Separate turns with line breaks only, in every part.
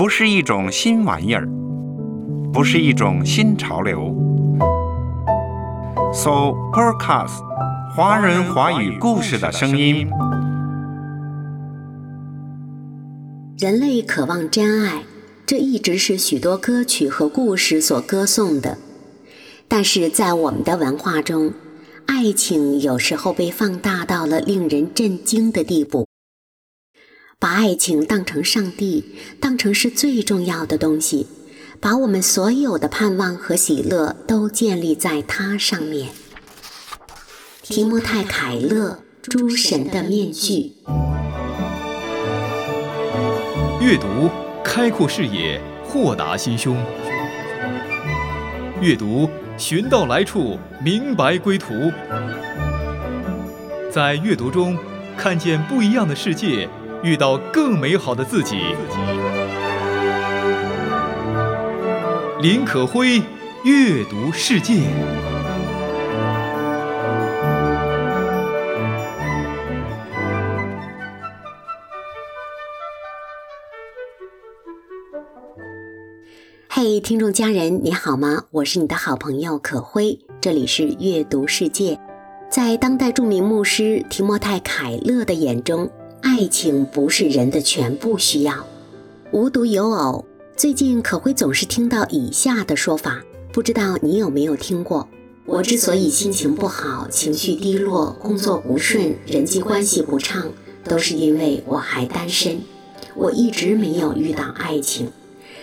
不是一种新玩意儿，不是一种新潮流。So podcast，华人华语故事的声音。
人类渴望真爱，这一直是许多歌曲和故事所歌颂的。但是在我们的文化中，爱情有时候被放大到了令人震惊的地步，把爱情当成上帝，当成是最重要的东西，把我们所有的盼望和喜乐都建立在它上面。提摩太·凯勒《诸神的面具》，
阅读开阔视野，豁达心胸；阅读。寻到来处，明白归途。在阅读中，看见不一样的世界，遇到更美好的自己。林可辉，阅读世界。
嘿，听众家人，你好吗？我是你的好朋友可辉，这里是阅读世界。在当代著名牧师提莫泰·凯勒的眼中，爱情不是人的全部需要。无独有偶，最近可会总是听到以下的说法，不知道你有没有听过？我之所以心情不好、情绪低落、工作不顺、人际关系不畅，都是因为我还单身，我一直没有遇到爱情。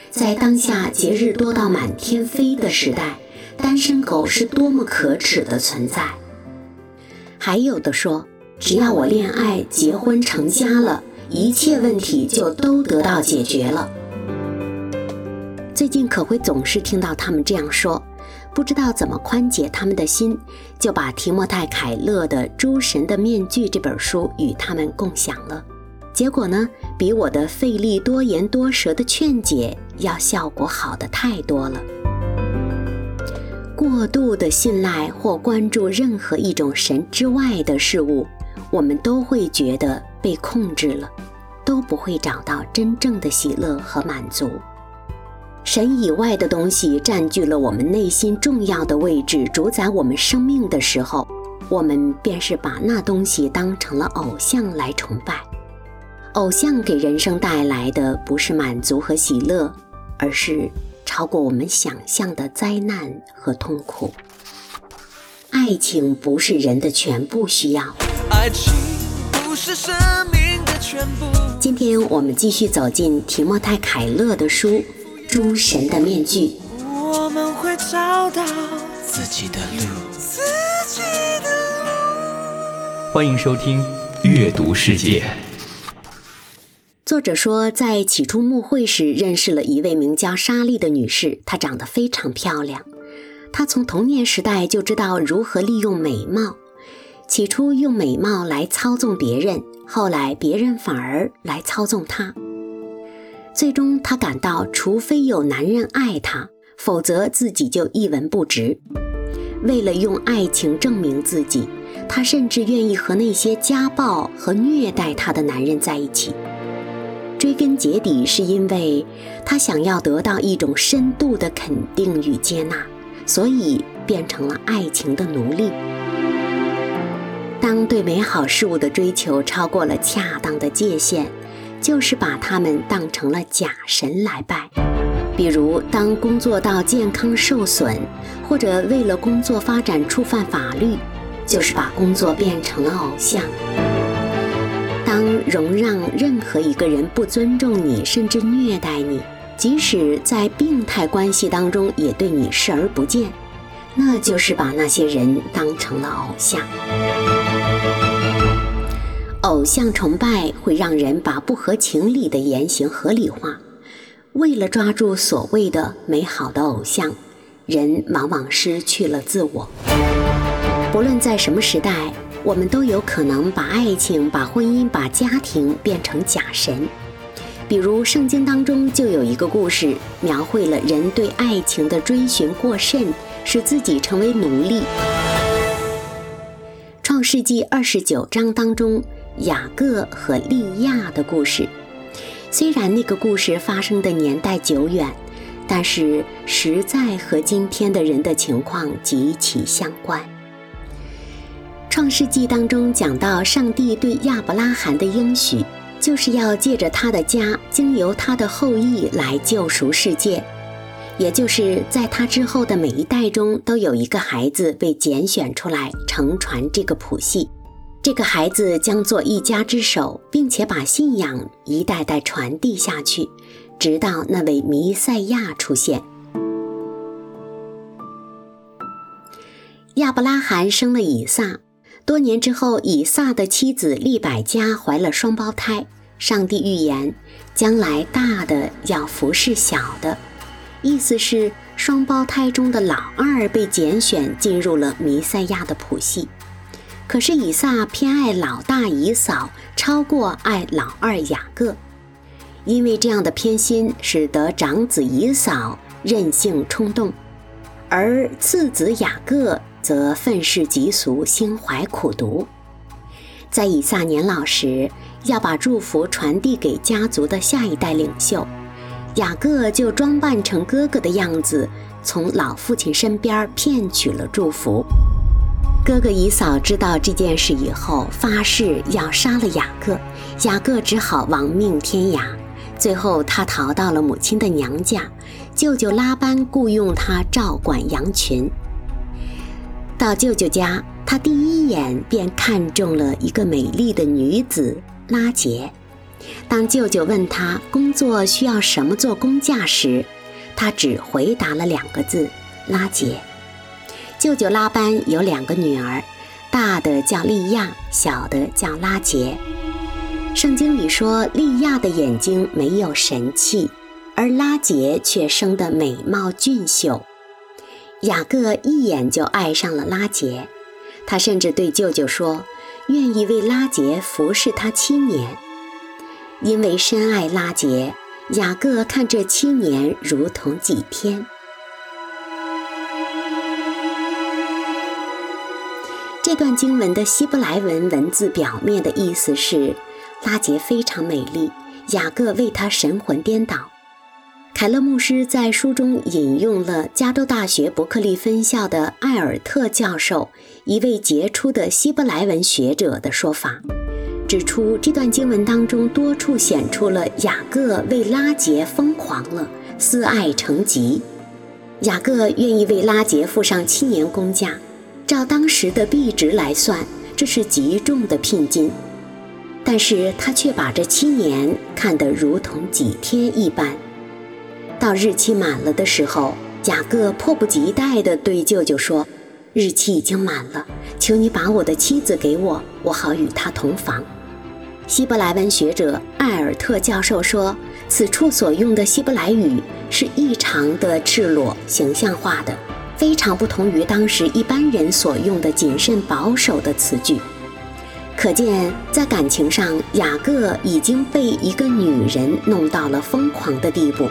在当下节日多到满天飞的时代，单身狗是多么可耻的存在。还有的说，只要我恋爱、结婚、成家了，一切问题就都得到解决了。最近可会总是听到他们这样说，不知道怎么宽解他们的心，就把提莫泰·凯勒的《诸神的面具》这本书与他们共享了。结果呢，比我的费力多言多舌的劝解要效果好的太多了。过度的信赖或关注任何一种神之外的事物，我们都会觉得被控制了，都不会找到真正的喜乐和满足。神以外的东西占据了我们内心重要的位置，主宰我们生命的时候，我们便是把那东西当成了偶像来崇拜。偶像给人生带来的不是满足和喜乐，而是超过我们想象的灾难和痛苦。爱情不是人的全部需要。爱情不是生命的全部。今天我们继续走进提莫泰·凯勒的书《诸神的面具》。我们会找到自己的路。自己
的路。欢迎收听《阅读世界》。
作者说，在起初慕会时认识了一位名叫莎莉的女士，她长得非常漂亮。她从童年时代就知道如何利用美貌，起初用美貌来操纵别人，后来别人反而来操纵她。最终，她感到除非有男人爱她，否则自己就一文不值。为了用爱情证明自己，她甚至愿意和那些家暴和虐待她的男人在一起。追根结底，是因为他想要得到一种深度的肯定与接纳，所以变成了爱情的奴隶。当对美好事物的追求超过了恰当的界限，就是把他们当成了假神来拜。比如，当工作到健康受损，或者为了工作发展触犯法律，就是把工作变成了偶像。当容让任何一个人不尊重你，甚至虐待你，即使在病态关系当中也对你视而不见，那就是把那些人当成了偶像。偶像崇拜会让人把不合情理的言行合理化，为了抓住所谓的美好的偶像，人往往失去了自我。不论在什么时代。我们都有可能把爱情、把婚姻、把家庭变成假神。比如圣经当中就有一个故事，描绘了人对爱情的追寻过甚，使自己成为奴隶。创世纪二十九章当中，雅各和利亚的故事。虽然那个故事发生的年代久远，但是实在和今天的人的情况极其相关。创世纪当中讲到，上帝对亚伯拉罕的应许，就是要借着他的家，经由他的后裔来救赎世界，也就是在他之后的每一代中，都有一个孩子被拣选出来承传这个谱系。这个孩子将做一家之首，并且把信仰一代代传递下去，直到那位弥赛亚出现。亚伯拉罕生了以撒，多年之后，以撒的妻子利百加怀了双胞胎。上帝预言，将来大的要服侍小的，意思是双胞胎中的老二被拣选进入了弥赛亚的谱系。可是以撒偏爱老大以扫，超过爱老二雅各，因为这样的偏心，使得长子以扫任性冲动，而次子雅各则愤世嫉俗，心怀苦毒。在以撒年老时，要把祝福传递给家族的下一代领袖，雅各就装扮成哥哥的样子，从老父亲身边骗取了祝福。哥哥以扫知道这件事以后，发誓要杀了雅各，雅各只好亡命天涯。最后，他逃到了母亲的娘家，舅舅拉班雇佣他照管羊群。到舅舅家，他第一眼便看中了一个美丽的女子拉杰。当舅舅问他工作需要什么做工价时，他只回答了两个字：拉杰。舅舅拉班有两个女儿，大的叫利亚，小的叫拉杰。圣经里说，利亚的眼睛没有神气，而拉杰却生得美貌俊秀。雅各一眼就爱上了拉杰，他甚至对舅舅说，愿意为拉杰服侍他七年。因为深爱拉杰，雅各看这七年如同几天。这段经文的希伯来文文字表面的意思是：拉杰非常美丽，雅各为他神魂颠倒。凯勒牧师在书中引用了加州大学伯克利分校的艾尔特教授，一位杰出的希伯来文学者的说法，指出这段经文当中多处显出了雅各为拉杰疯狂了，思爱成疾。雅各愿意为拉杰付上七年工价。照当时的币值来算，这是极重的聘金，但是他却把这七年看得如同几天一般。到日期满了的时候，雅各迫不及待地对舅舅说：“日期已经满了，求你把我的妻子给我，我好与她同房。”希伯来文学者艾尔特教授说，此处所用的希伯来语是异常的赤裸、形象化的。非常不同于当时一般人所用的谨慎保守的词句，可见在感情上，雅各已经被一个女人弄到了疯狂的地步。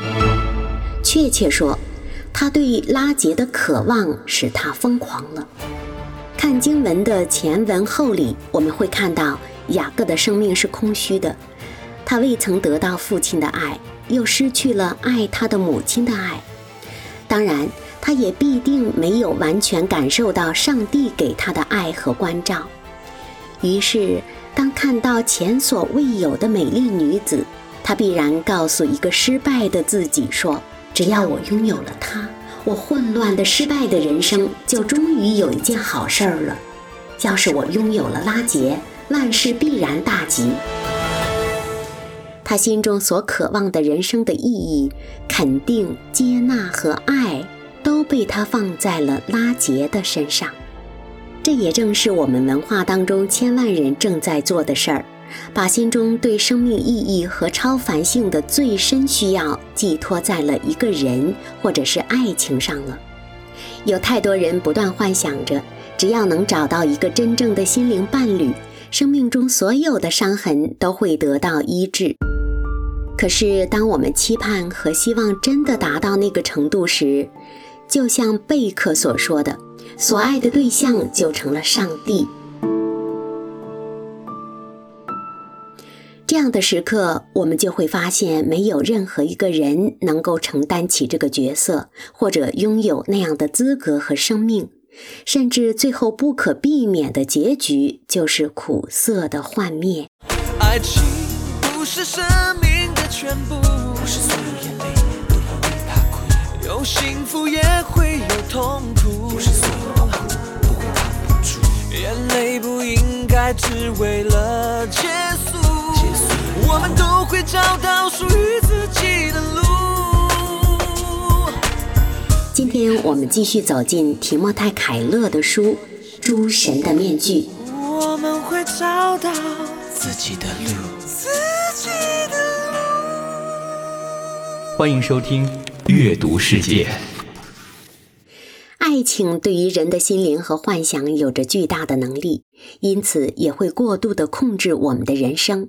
确切说，他对拉杰的渴望使他疯狂了。看经文的前文后理，我们会看到雅各的生命是空虚的，他未曾得到父亲的爱，又失去了爱他的母亲的爱。当然。他也必定没有完全感受到上帝给他的爱和关照，于是当看到前所未有的美丽女子，他必然告诉一个失败的自己说：“只要我拥有了它，我混乱的失败的人生就终于有一件好事儿了。要是我拥有了拉杰，万事必然大吉。”他心中所渴望的人生的意义、肯定、接纳和爱。都被他放在了拉杰的身上，这也正是我们文化当中千万人正在做的事儿，把心中对生命意义和超凡性的最深需要寄托在了一个人或者是爱情上了。有太多人不断幻想着，只要能找到一个真正的心灵伴侣，生命中所有的伤痕都会得到医治。可是，当我们期盼和希望真的达到那个程度时，就像贝克所说的，所爱的对象就成了上帝。这样的时刻，我们就会发现，没有任何一个人能够承担起这个角色，或者拥有那样的资格和生命，甚至最后不可避免的结局就是苦涩的幻灭。
爱情不是生命的全部，不是所有眼泪都要为它哭，有幸福也会有痛苦，不是所有痛苦不会扛不住，眼泪不应该只为了结束。我们都会找到属于自己的路。
今天我们继续走进提莫泰·凯勒的书《诸神的面具》。
我们会找到自己的路，自己的路。
欢迎收听《阅读世界》。
爱情对于人的心灵和幻想有着巨大的能力，因此也会过度的控制我们的人生。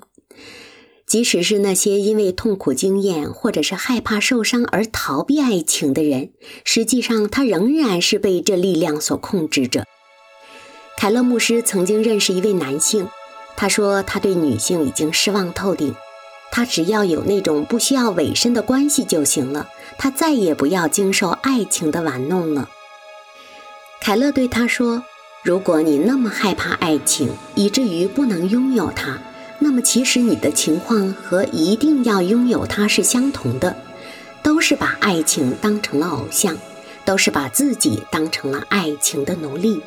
即使是那些因为痛苦经验或者是害怕受伤而逃避爱情的人，实际上他仍然是被这力量所控制着。凯勒牧师曾经认识一位男性，他说他对女性已经失望透顶，他只要有那种不需要委身的关系就行了，他再也不要经受爱情的玩弄了。凯勒对他说：“如果你那么害怕爱情，以至于不能拥有它。”那么，其实你的情况和一定要拥有它是相同的，都是把爱情当成了偶像，都是把自己当成了爱情的奴隶。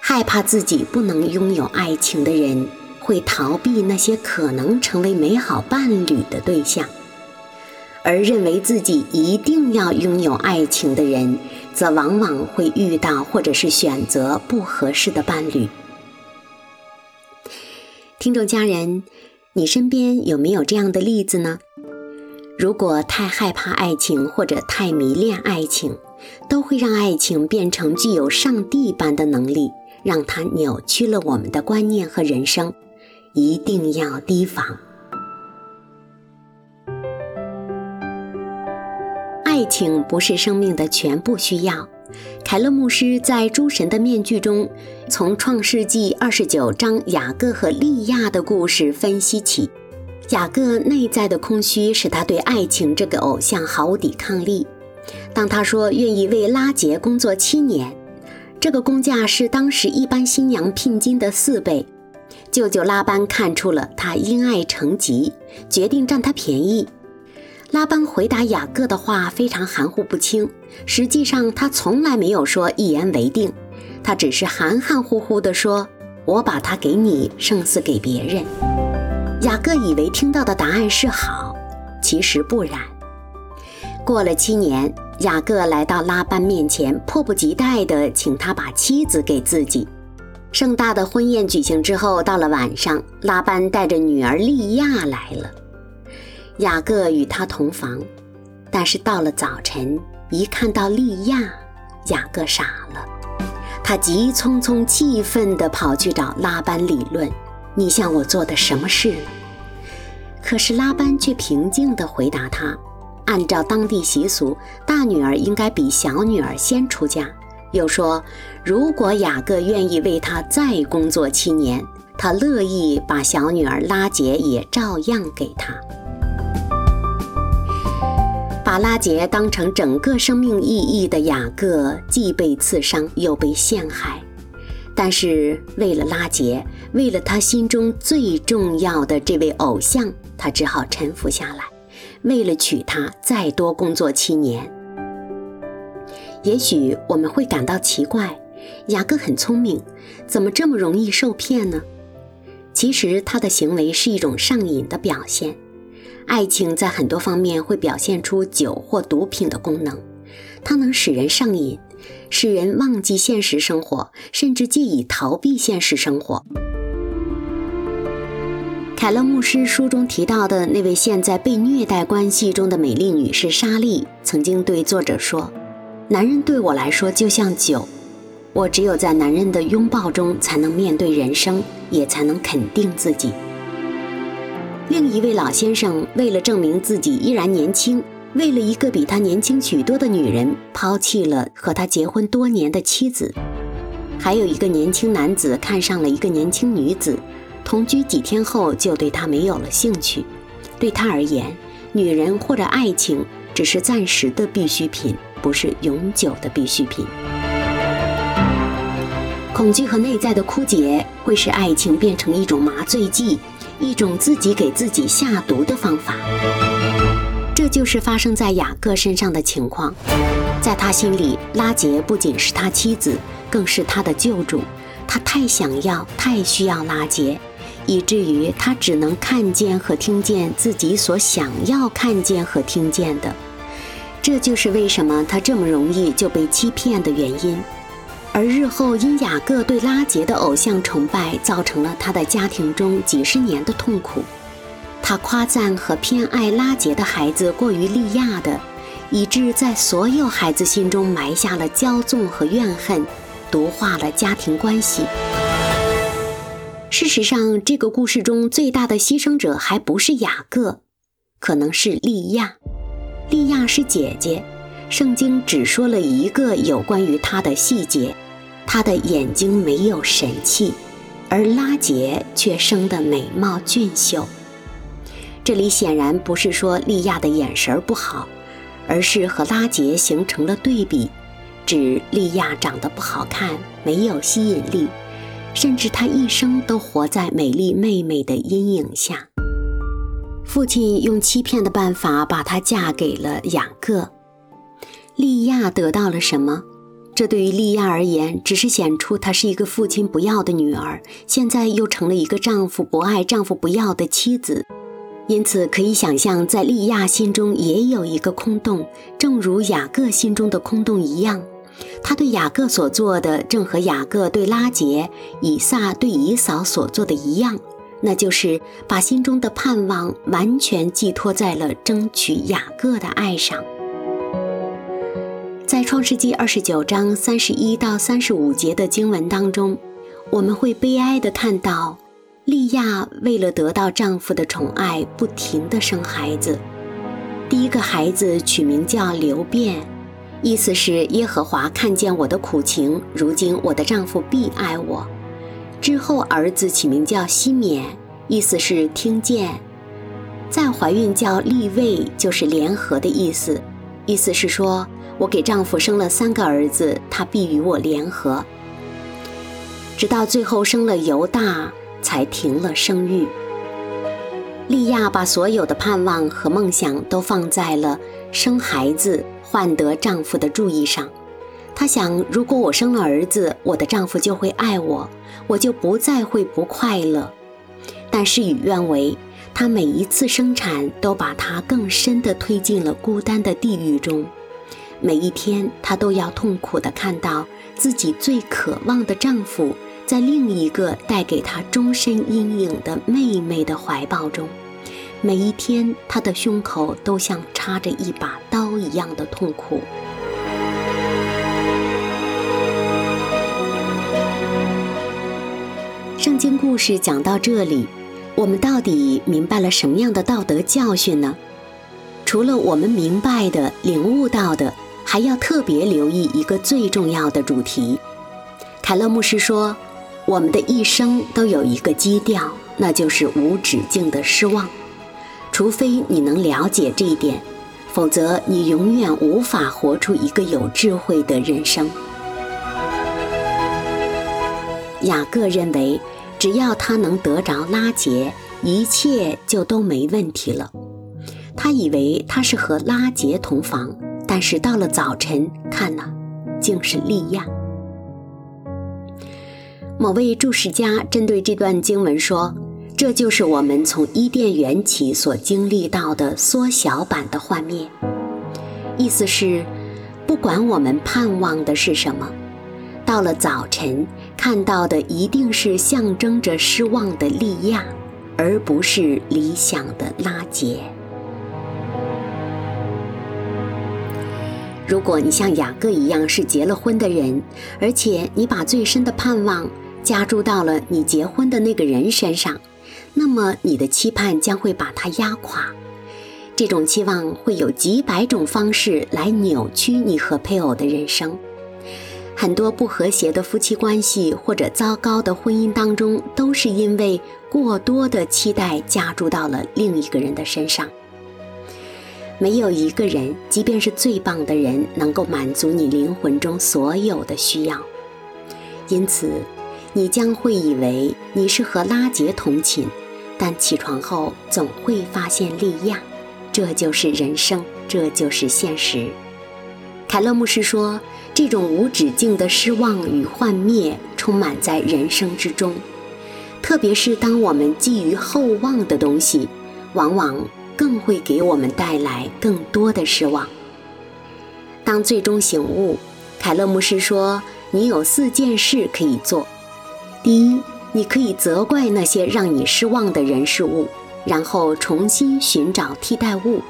害怕自己不能拥有爱情的人，会逃避那些可能成为美好伴侣的对象；而认为自己一定要拥有爱情的人，则往往会遇到或者是选择不合适的伴侣。听众家人，你身边有没有这样的例子呢？如果太害怕爱情或者太迷恋爱情，都会让爱情变成具有上帝般的能力，让它扭曲了我们的观念和人生，一定要提防。爱情不是生命的全部需要。凯勒牧师在《诸神的面具》中，从创世纪二十九章雅各和利亚的故事分析起。雅各内在的空虚使他对爱情这个偶像毫无抵抗力。当他说愿意为拉杰工作七年，这个工价是当时一般新娘聘金的四倍，舅舅拉班看出了他因爱成疾，决定占他便宜。拉班回答雅各的话非常含糊不清，实际上他从来没有说一言为定，他只是含含糊糊地说：“我把它给你，胜似给别人。”雅各以为听到的答案是好，其实不然。过了七年，雅各来到拉班面前，迫不及待地请他把妻子给自己。盛大的婚宴举行之后，到了晚上，拉班带着女儿利亚来了。雅各与他同房，但是到了早晨，一看到利亚，雅各傻了。他急匆匆、气愤地跑去找拉班理论：“你向我做的什么事？”可是拉班却平静地回答他：“按照当地习俗，大女儿应该比小女儿先出嫁。又说，如果雅各愿意为他再工作七年，他乐意把小女儿拉杰也照样给他。”把拉杰当成整个生命意义的雅各，既被刺伤又被陷害，但是为了拉杰，为了他心中最重要的这位偶像，他只好臣服下来。为了娶她，再多工作七年。也许我们会感到奇怪，雅各很聪明，怎么这么容易受骗呢？其实他的行为是一种上瘾的表现。爱情在很多方面会表现出酒或毒品的功能，它能使人上瘾，使人忘记现实生活，甚至借以逃避现实生活。凯勒牧师书中提到的那位现在被虐待关系中的美丽女士莎莉，曾经对作者说：“男人对我来说就像酒，我只有在男人的拥抱中才能面对人生，也才能肯定自己。”另一位老先生为了证明自己依然年轻，为了一个比他年轻许多的女人，抛弃了和他结婚多年的妻子。还有一个年轻男子看上了一个年轻女子，同居几天后就对他没有了兴趣。对他而言，女人或者爱情只是暂时的必需品，不是永久的必需品。恐惧和内在的枯竭会使爱情变成一种麻醉剂，一种自己给自己下毒的方法。这就是发生在雅各身上的情况。在他心里，拉杰不仅是他妻子，更是他的救主。他太想要，太需要拉杰，以至于他只能看见和听见自己所想要看见和听见的。这就是为什么他这么容易就被欺骗的原因。而日后因雅各对拉杰的偶像崇拜，造成了他的家庭中几十年的痛苦。他夸赞和偏爱拉杰的孩子过于利亚的，以致在所有孩子心中埋下了骄纵和怨恨，毒化了家庭关系。事实上，这个故事中最大的牺牲者还不是雅各，可能是利亚。利亚是姐姐，圣经只说了一个有关于她的细节。她的眼睛没有神气，而拉杰却生得美貌俊秀。这里显然不是说利亚的眼神不好，而是和拉杰形成了对比，指利亚长得不好看，没有吸引力，甚至她一生都活在美丽妹妹的阴影下。父亲用欺骗的办法把她嫁给了雅各，利亚得到了什么？这对于利亚而言，只是显出她是一个父亲不要的女儿，现在又成了一个丈夫不爱、丈夫不要的妻子。因此，可以想象，在利亚心中也有一个空洞，正如雅各心中的空洞一样。他对雅各所做的，正和雅各对拉杰、以撒对以扫所做的一样，那就是把心中的盼望完全寄托在了争取雅各的爱上。在创世纪二十九章三十一到三十五节的经文当中，我们会悲哀地看到，利亚为了得到丈夫的宠爱，不停地生孩子。第一个孩子取名叫刘辩，意思是耶和华看见我的苦情，如今我的丈夫必爱我。之后儿子起名叫西缅，意思是听见。再怀孕叫利位，就是联合的意思，意思是说。我给丈夫生了三个儿子，他必与我联合，直到最后生了犹大，才停了生育。利亚把所有的盼望和梦想都放在了生孩子、换得丈夫的注意上。她想，如果我生了儿子，我的丈夫就会爱我，我就不再会不快乐。但事与愿违，她每一次生产都把她更深地推进了孤单的地狱中。每一天，她都要痛苦地看到自己最渴望的丈夫在另一个带给她终身阴影的妹妹的怀抱中。每一天，她的胸口都像插着一把刀一样的痛苦。圣经故事讲到这里，我们到底明白了什么样的道德教训呢？除了我们明白的、领悟到的。还要特别留意一个最重要的主题。凯勒牧师说：“我们的一生都有一个基调，那就是无止境的失望。除非你能了解这一点，否则你永远无法活出一个有智慧的人生。”雅各认为，只要他能得着拉结，一切就都没问题了。他以为他是和拉结同房。但是到了早晨，看呐，竟是利亚。某位注释家针对这段经文说：“这就是我们从伊甸园起所经历到的缩小版的幻灭。”意思是，不管我们盼望的是什么，到了早晨看到的一定是象征着失望的利亚，而不是理想的拉结。如果你像雅各一样是结了婚的人，而且你把最深的盼望加注到了你结婚的那个人身上，那么你的期盼将会把他压垮。这种期望会有几百种方式来扭曲你和配偶的人生。很多不和谐的夫妻关系或者糟糕的婚姻当中，都是因为过多的期待加注到了另一个人的身上。没有一个人，即便是最棒的人，能够满足你灵魂中所有的需要。因此，你将会以为你是和拉杰同寝，但起床后总会发现利亚。这就是人生，这就是现实。凯勒牧师说：“这种无止境的失望与幻灭充满在人生之中，特别是当我们寄予厚望的东西，往往更会给我们带来更多的失望。”当最终醒悟，凯勒牧师说：“你有四件事可以做。第一，你可以责怪那些让你失望的人事物。”然后重新寻找替代物，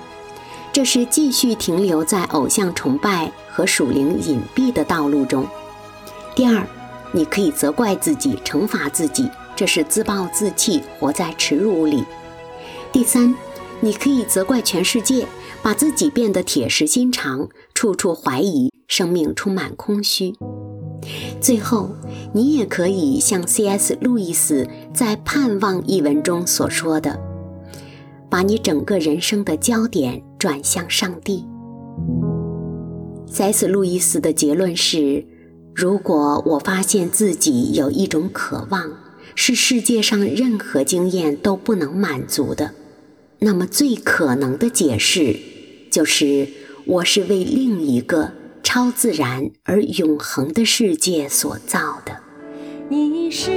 这是继续停留在偶像崇拜和属灵隐蔽的道路中。第二，你可以责怪自己、惩罚自己，这是自暴自弃，活在耻辱里。第三，你可以责怪全世界，把自己变得铁石心肠，处处怀疑，生命充满空虚。最后，你也可以像 C.S. 路易斯在《盼望》一文中所说的。把你整个人生的焦点转向上帝。塞斯·路易斯的结论是：如果我发现自己有一种渴望，是世界上任何经验都不能满足的，那么最可能的解释就是我是为另一个超自然而永恒的世界所造的。
你是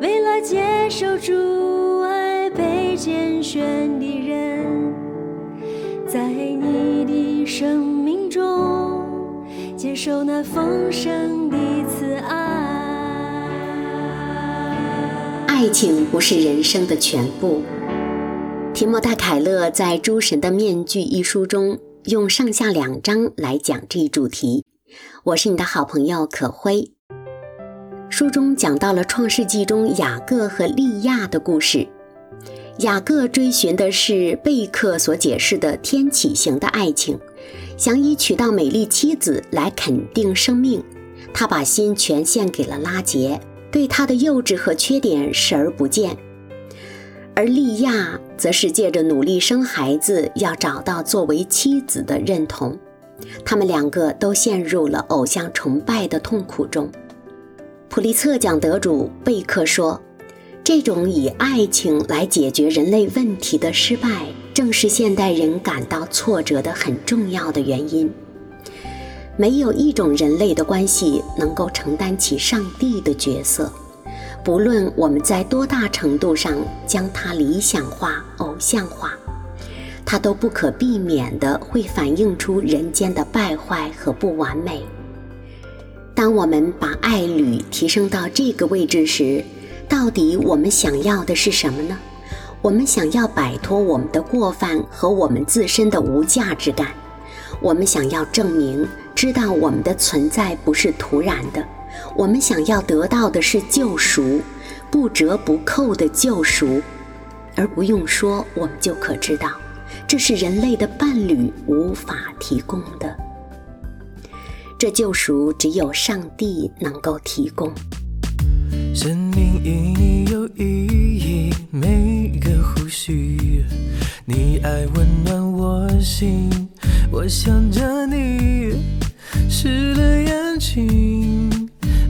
为了接受主爱被。拣选的人，在你的生命中接受那丰盛的慈爱。
爱情不是人生的全部。提莫泰·凯勒在《诸神的面具》一书中用上下两章来讲这一主题。我是你的好朋友可辉。书中讲到了创世纪中雅各和利亚的故事。雅各追寻的是贝克所解释的天启型的爱情，想以娶到美丽妻子来肯定生命。他把心全献给了拉杰，对他的幼稚和缺点视而不见。而莉亚则是借着努力生孩子，要找到作为妻子的认同。他们两个都陷入了偶像崇拜的痛苦中。普利策奖得主贝克说。这种以爱情来解决人类问题的失败，正是现代人感到挫折的很重要的原因。没有一种人类的关系能够承担起上帝的角色，不论我们在多大程度上将它理想化、偶像化，它都不可避免地会反映出人间的败坏和不完美。当我们把爱侣提升到这个位置时，到底我们想要的是什么呢？我们想要摆脱我们的过犯和我们自身的无价值感。我们想要证明，知道我们的存在不是突然的。我们想要得到的是救赎，不折不扣的救赎。而不用说，我们就可知道，这是人类的伴侣无法提供的。这救赎只有上帝能够提供。
生命因你有意义，每个呼吸，你爱温暖我心，我想着你，湿了眼睛，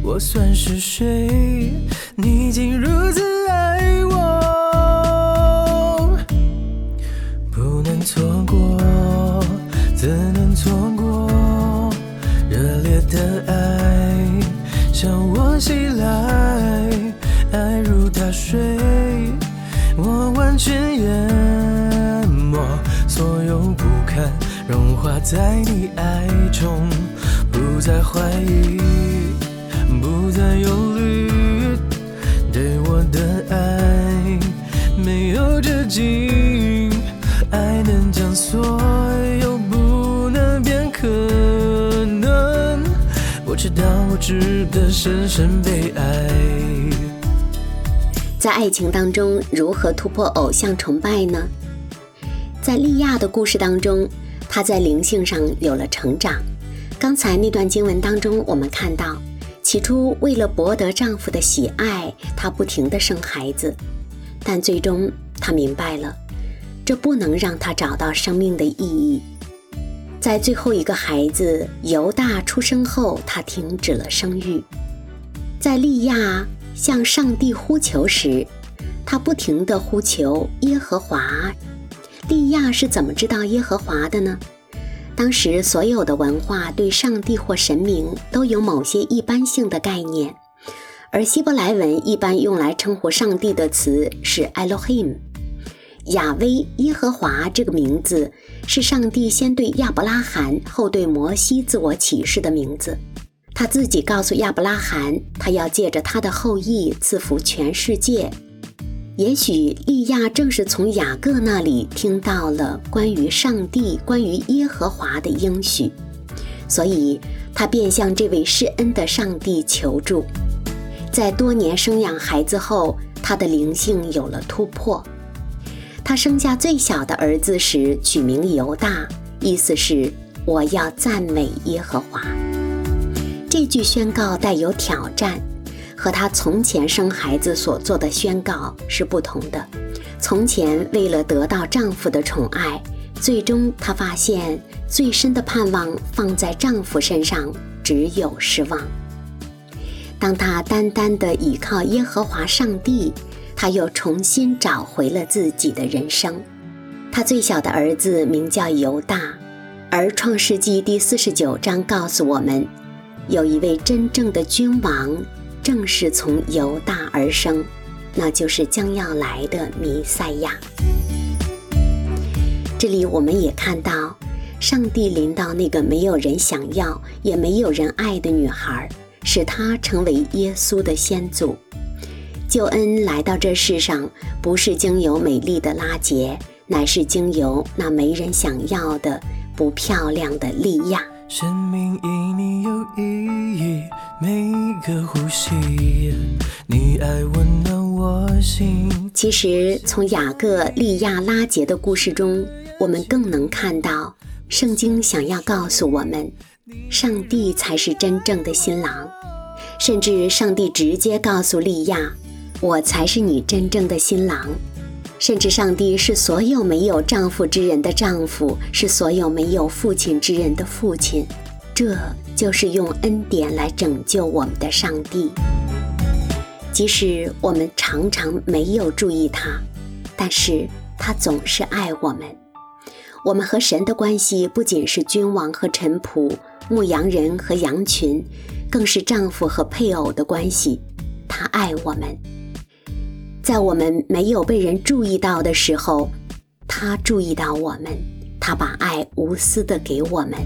我算是谁？你竟如此爱我，不能错过，怎能错过热烈的爱向我袭来？爱如大水，我完全淹没，所有不堪融化在你爱中，不再怀疑，不再忧虑，对我的爱没有止境，爱能将所有不能变可能，我知道我值得深深被爱。
在爱情当中，如何突破偶像崇拜呢？在利亚的故事当中，她在灵性上有了成长。刚才那段经文当中，我们看到，起初，为了博得丈夫的喜爱，她不停地生孩子，但最终她明白了，这不能让她找到生命的意义。在最后一个孩子犹大出生后，她停止了生育。在利亚向上帝呼求时，她不停地呼求耶和华。利亚是怎么知道耶和华的呢？当时所有的文化对上帝或神明都有某些一般性的概念，而希伯来文一般用来称呼上帝的词是 Elohim。亚威耶和华这个名字是上帝先对亚伯拉罕，后对摩西自我启示的名字。他自己告诉亚伯拉罕，他要借着他的后裔赐福全世界。也许利亚正是从雅各那里听到了关于上帝、关于耶和华的应许，所以他便向这位施恩的上帝求助。在多年生养孩子后，他的灵性有了突破。他生下最小的儿子时取名犹大，意思是“我要赞美耶和华”。这句宣告带有挑战。和她从前生孩子所做的宣告是不同的。从前为了得到丈夫的宠爱，最终她发现最深的盼望放在丈夫身上只有失望。当她单单的倚靠耶和华上帝，她又重新找回了自己的人生。她最小的儿子名叫犹大，而创世纪第四十九章告诉我们，有一位真正的君王。正是从犹大而生，那就是将要来的弥赛亚。这里我们也看到，上帝临到那个没有人想要也没有人爱的女孩，使她成为耶稣的先祖。救恩来到这世上，不是经由美丽的拉结，乃是经由那没人想要的不漂亮的利亚。
生命因你有意义，每个呼吸，你爱温暖我心。
其实，从雅各、利亚、拉杰的故事中，我们更能看到，圣经想要告诉我们，上帝才是真正的新郎。甚至，上帝直接告诉利亚：“我才是你真正的新郎。”甚至上帝是所有没有丈夫之人的丈夫，是所有没有父亲之人的父亲，这就是用恩典来拯救我们的上帝。即使我们常常没有注意他，但是他总是爱我们。我们和神的关系不仅是君王和臣仆、牧羊人和羊群，更是丈夫和配偶的关系。他爱我们。在我们没有被人注意到的时候，他注意到我们，他把爱无私的给我们。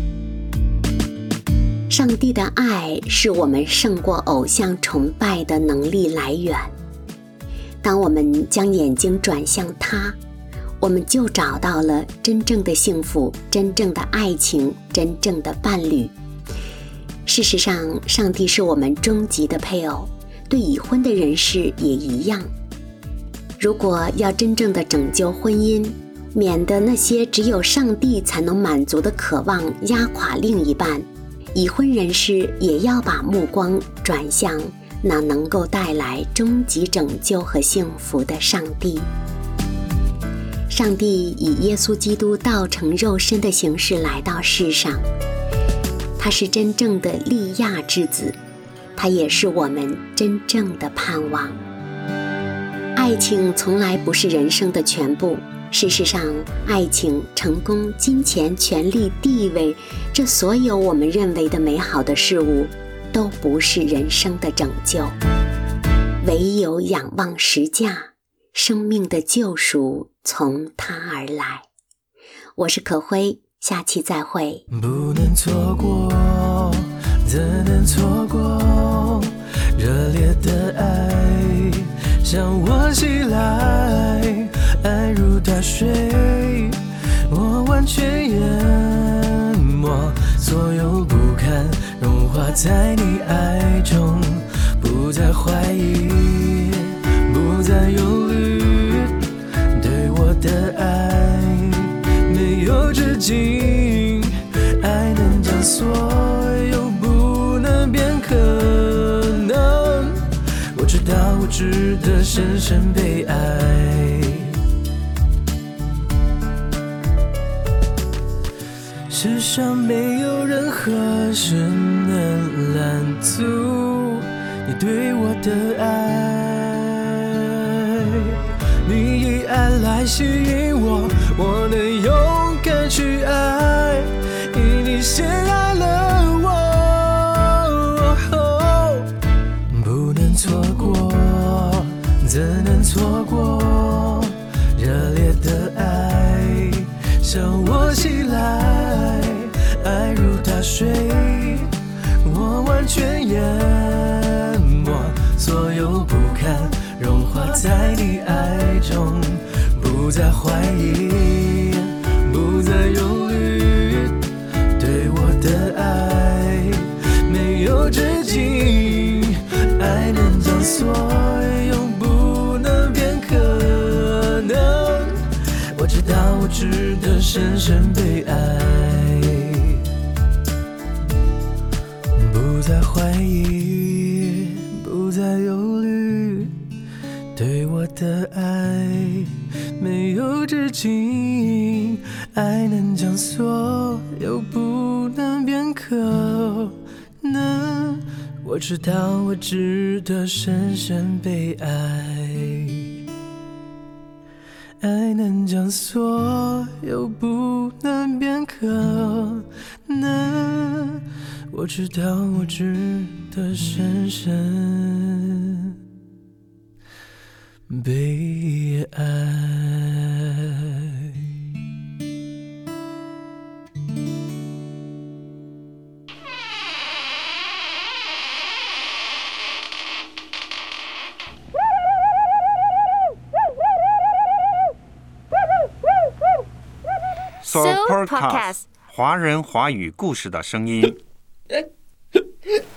上帝的爱是我们胜过偶像崇拜的能力来源。当我们将眼睛转向他，我们就找到了真正的幸福、真正的爱情、真正的伴侣。事实上，上帝是我们终极的配偶，对已婚的人士也一样。如果要真正的拯救婚姻，免得那些只有上帝才能满足的渴望压垮另一半，已婚人士也要把目光转向那能够带来终极拯救和幸福的上帝。上帝以耶稣基督道成肉身的形式来到世上，他是真正的利亚之子，他也是我们真正的盼望。爱情从来不是人生的全部。事实上，爱情、成功、金钱、权力、地位，这所有我们认为的美好的事物，都不是人生的拯救。唯有仰望十架，生命的救赎从他而来。我是可辉，下期再会。
不能错过，怎能错过热烈的爱？向我袭来，爱如大水，我完全淹没所有不堪，融化在你爱中，不再怀疑，不再忧虑，对我的爱没有止境，爱能将所有不能变可能，我知道，我值得深深被爱。世上没有任何事能拦阻你对我的爱。你以爱来吸引我，我能勇敢去爱，以你先在你爱中，不再怀疑，不再忧虑，对我的爱没有止境，爱能将所有不能变可能。我知道我值得深深被爱，不再怀疑，对我的爱没有止境，爱能将所有不能变可能。我知道我值得深深被爱。爱能将所有不能变可能，我知道我值得深深被爱。
So Podcast 华人华语故事的声音。